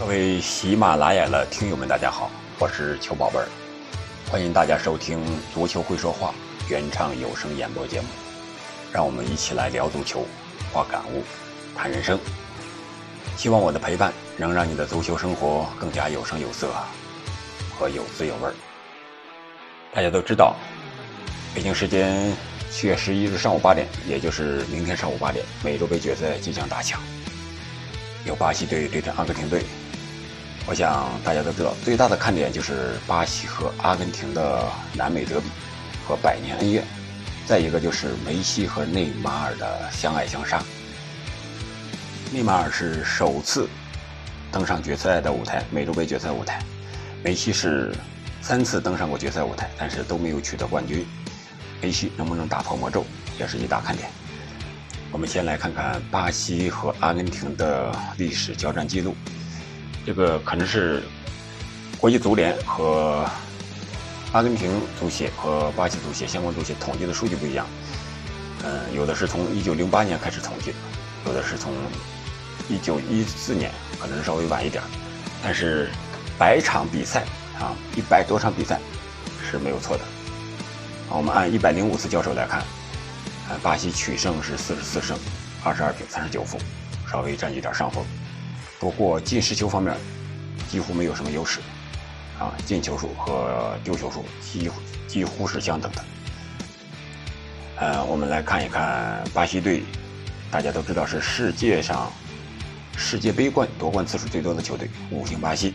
各位喜马拉雅的听友们，大家好，我是球宝贝儿，欢迎大家收听《足球会说话》原唱有声演播节目，让我们一起来聊足球、话感悟、谈人生。希望我的陪伴能让你的足球生活更加有声有色和有滋有味儿。大家都知道，北京时间七月十一日上午八点，也就是明天上午八点，美洲杯决赛即将打响，由巴西队对阵阿根廷队。我想大家都知道，最大的看点就是巴西和阿根廷的南美德比和百年恩怨，再一个就是梅西和内马尔的相爱相杀。内马尔是首次登上决赛的舞台，美洲杯决赛舞台；梅西是三次登上过决赛舞台，但是都没有取得冠军。梅西能不能打破魔咒，也是一大看点。我们先来看看巴西和阿根廷的历史交战记录。这个可能是国际足联和阿根廷足协和巴西足协相关足协统计的数据不一样。嗯，有的是从1908年开始统计的，有的是从1914年，可能稍微晚一点。但是百场比赛啊，一百多场比赛是没有错的。我们按105次交手来看，呃，巴西取胜是44胜22平39负，稍微占据点上风。不过进十球方面，几乎没有什么优势，啊，进球数和丢球数几乎几乎是相等的。呃，我们来看一看巴西队，大家都知道是世界上世界杯冠夺冠次数最多的球队，五星巴西。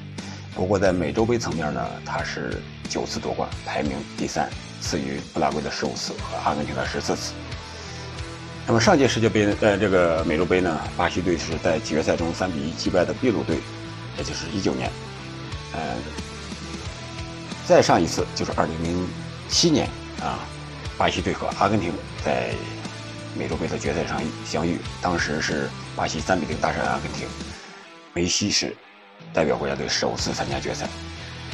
不过在美洲杯层面呢，它是九次夺冠，排名第三，次于布拉圭的十五次和阿根廷的十四次。那么上届世界杯，呃，这个美洲杯呢，巴西队是在决赛中三比一击败的秘鲁队，也就是一九年。呃，再上一次就是二零零七年啊，巴西队和阿根廷在美洲杯的决赛上相遇，当时是巴西三比零大胜阿根廷，梅西是代表国家队首次参加决赛。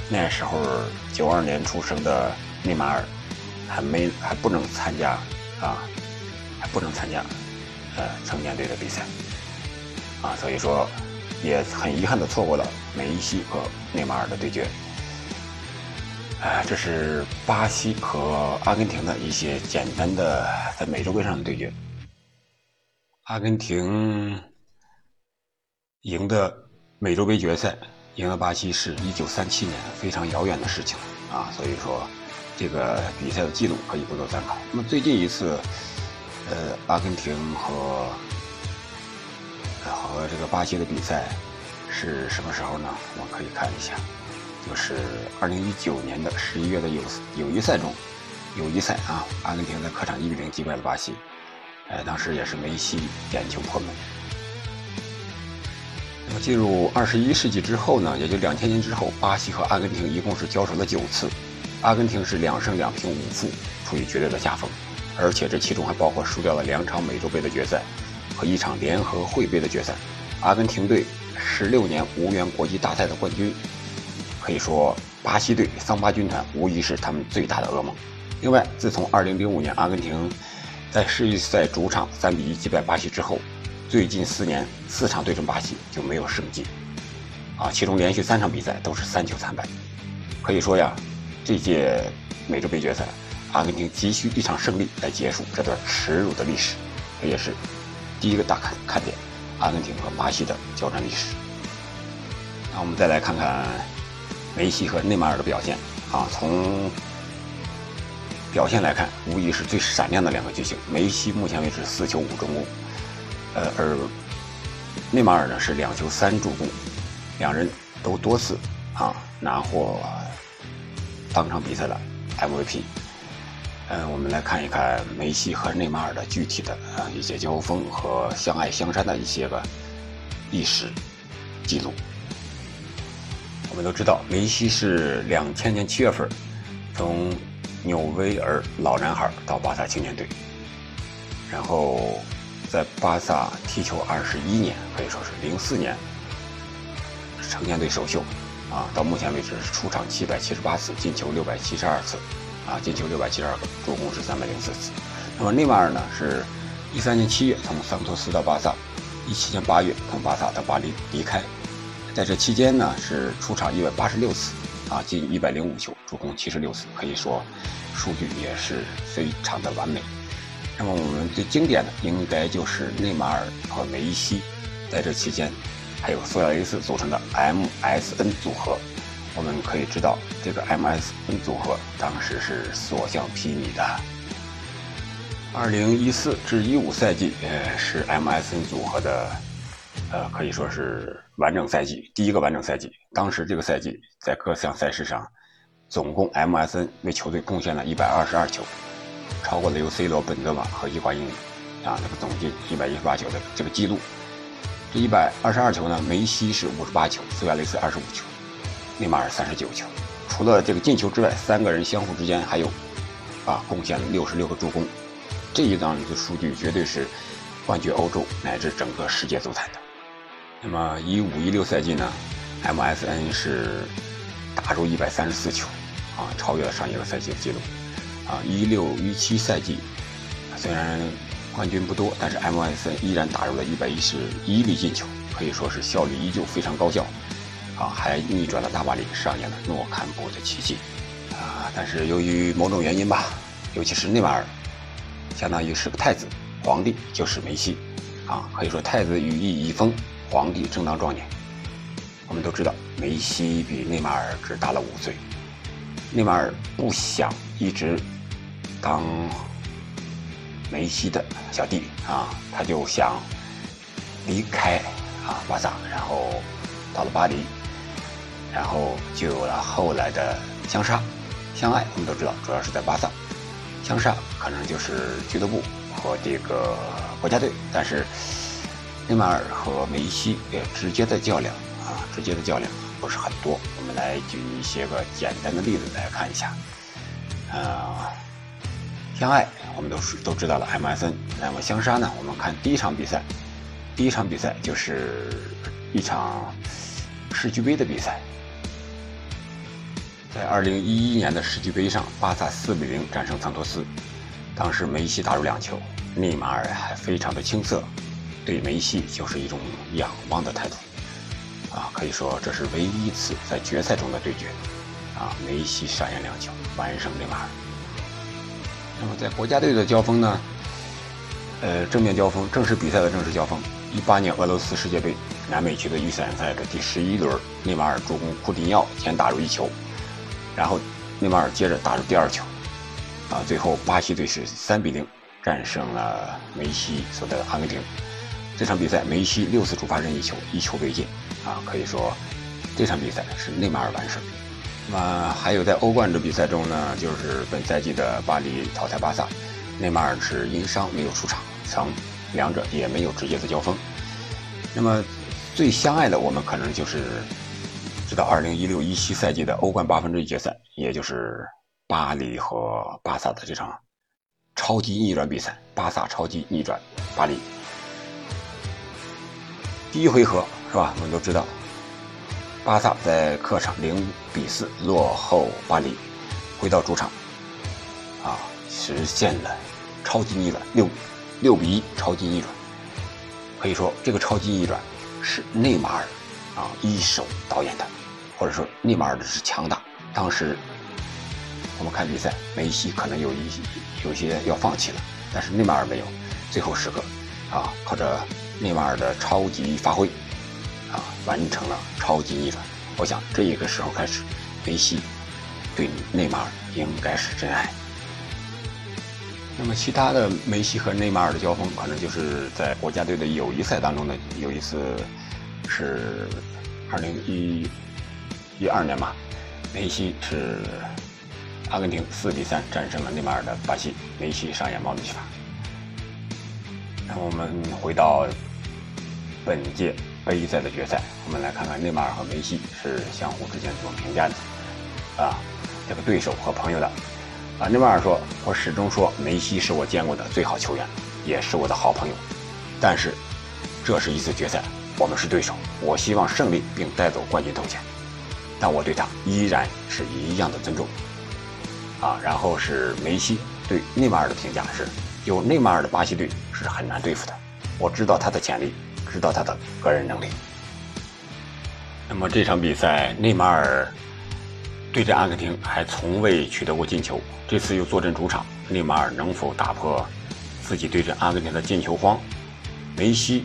那时候九二年出生的内马尔还没还不能参加啊。还不能参加，呃，成年队的比赛，啊，所以说也很遗憾的错过了梅西和内马尔的对决，哎，这是巴西和阿根廷的一些简单的在美洲杯上的对决。阿根廷赢得美洲杯决赛，赢了巴西是一九三七年，非常遥远的事情啊，所以说这个比赛的记录可以不做参考。那么最近一次。呃，阿根廷和和这个巴西的比赛是什么时候呢？我可以看一下，就是二零一九年的十一月的友友谊赛中，友谊赛啊，阿根廷在客场一比零击败了巴西，呃，当时也是梅西点球破门。那么进入二十一世纪之后呢，也就两千年之后，巴西和阿根廷一共是交手了九次，阿根廷是两胜两平五负，处于绝对的下风。而且这其中还包括输掉了两场美洲杯的决赛和一场联合会杯的决赛。阿根廷队十六年无缘国际大赛的冠军，可以说巴西队桑巴军团无疑是他们最大的噩梦。另外，自从2005年阿根廷在世预赛主场3比1击败巴西之后，最近四年四场对阵巴西就没有胜绩，啊，其中连续三场比赛都是三球惨败。可以说呀，这届美洲杯决赛。阿根廷急需一场胜利来结束这段耻辱的历史，这也是第一个大看看点。阿根廷和巴西的交战历史。那我们再来看看梅西和内马尔的表现啊，从表现来看，无疑是最闪亮的两个巨星。梅西目前为止四球五助攻，呃，而内马尔呢是两球三助攻，两人都多次啊拿获当场比赛的 MVP。嗯，我们来看一看梅西和内马尔的具体的啊一些交锋和相爱相杀的一些个历史记录。我们都知道，梅西是两千年七月份从纽维尔老男孩到巴萨青年队，然后在巴萨踢球二十一年，可以说是零四年成年队首秀啊，到目前为止是出场七百七十八次，进球六百七十二次。啊，进球六百七十二个，助攻是三百零四次。那么内马尔呢？是一三年七月从桑托斯到巴萨，一七年八月从巴萨到巴黎离开，在这期间呢是出场一百八十六次，啊，进一百零五球，助攻七十六次，可以说数据也是非常的完美。那么我们最经典的应该就是内马尔和梅西在这期间，还有苏亚雷斯组成的 MSN 组合。我们可以知道，这个 MSN 组合当时是所向披靡的。二零一四至一五赛季，呃，是 MSN 组合的。呃，可以说是完整赛季，第一个完整赛季。当时这个赛季在各项赛事上，总共 MSN 为球队贡献了一百二十二球，超过了由 C 罗、本泽马和伊瓜因啊这个总计一百一十八球的这个记录。这一百二十二球呢，梅西是五十八球，苏亚雷斯二十五球，内马尔三十九球。除了这个进球之外，三个人相互之间还有啊贡献了六十六个助攻。这一档的数据绝对是冠绝欧洲乃至整个世界足坛的。那么一五一六赛季呢，MSN 是打入一百三十四球，啊，超越了上一个赛季的记录。啊，一六一七赛季虽然冠军不多，但是 MSN 依然打入了一百一十一粒进球，可以说是效率依旧非常高效。啊，还逆转了大巴黎，上演了诺坎普的奇迹。啊，但是由于某种原因吧，尤其是内马尔，相当于是个太子，皇帝就是梅西。啊，可以说太子羽翼已丰。皇帝正当壮年，我们都知道梅西比内马尔只大了五岁。内马尔不想一直当梅西的小弟啊，他就想离开啊巴萨，然后到了巴黎，然后就有了后来的相杀相爱。我们都知道，主要是在巴萨，相杀可能就是俱乐部和这个国家队，但是。内马尔和梅西也直接的较量啊，直接的较量不是很多。我们来举一些个简单的例子来看一下。啊，相爱我们都是都知道了，MSN。那么相杀呢？我们看第一场比赛，第一场比赛就是一场世俱杯的比赛，在二零一一年的世俱杯上，巴萨四比零战胜桑托斯，当时梅西打入两球，内马尔还非常的青涩。对梅西就是一种仰望的态度，啊，可以说这是唯一一次在决赛中的对决，啊，梅西上演两球完胜内马尔。那么在国家队的交锋呢？呃，正面交锋，正式比赛的正式交锋，一八年俄罗斯世界杯南美区的预选赛的第十一轮，内马尔助攻库蒂尼奥先打入一球，然后内马尔接着打入第二球，啊，最后巴西队是三比零战胜了梅西所在的阿根廷。这场比赛，梅西六次主罚任意球，一球未进，啊，可以说这场比赛是内马尔完胜。那么还有在欧冠的比赛中呢，就是本赛季的巴黎淘汰巴萨，内马尔是因伤没有出场，双两者也没有直接的交锋。那么最相爱的，我们可能就是直到二零一六一七赛季的欧冠八分之一决赛，也就是巴黎和巴萨的这场超级逆转比赛，巴萨超级逆转巴黎。第一回合是吧？我们都知道，巴萨在客场零比四落后巴黎，回到主场，啊，实现了超级逆转，六六比一超级逆转。可以说，这个超级逆转是内马尔啊一手导演的，或者说内马尔的是强大。当时我们看比赛，梅西可能有一有些要放弃了，但是内马尔没有，最后时刻啊靠着。内马尔的超级发挥，啊，完成了超级逆转。我想这一个时候开始，梅西对内马尔应该是真爱。那么其他的梅西和内马尔的交锋，可能就是在国家队的友谊赛当中的有一次，是二零一一二年吧，梅西是阿根廷四比三战胜了内马尔的巴西，梅西上演帽子戏法。那我们回到。本届杯赛的决赛，我们来看看内马尔和梅西是相互之间怎么评价的。啊，这个对手和朋友的。啊，内马尔说：“我始终说梅西是我见过的最好球员，也是我的好朋友。但是，这是一次决赛，我们是对手。我希望胜利并带走冠军头衔，但我对他依然是一样的尊重。”啊，然后是梅西对内马尔的评价是：“有内马尔的巴西队是很难对付的，我知道他的潜力。”知道他的个人能力。那么这场比赛，内马尔对阵阿根廷还从未取得过进球，这次又坐镇主场，内马尔能否打破自己对阵阿根廷的进球荒？梅西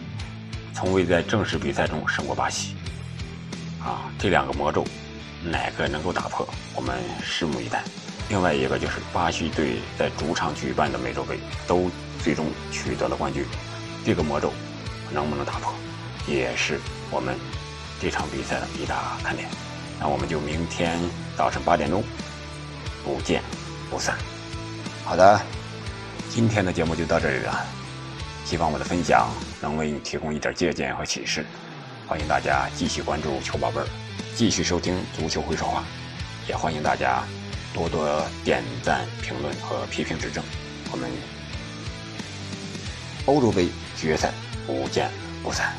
从未在正式比赛中胜过巴西，啊，这两个魔咒哪个能够打破？我们拭目以待。另外一个就是巴西队在主场举办的美洲杯都最终取得了冠军，这个魔咒能不能打破，也是我们。这场比赛的一大看点，那我们就明天早晨八点钟不见不散。好的，今天的节目就到这里了，希望我的分享能为你提供一点借鉴和启示。欢迎大家继续关注球宝贝儿，继续收听足球会说话，也欢迎大家多多点赞、评论和批评指正。我们欧洲杯决赛不见不散。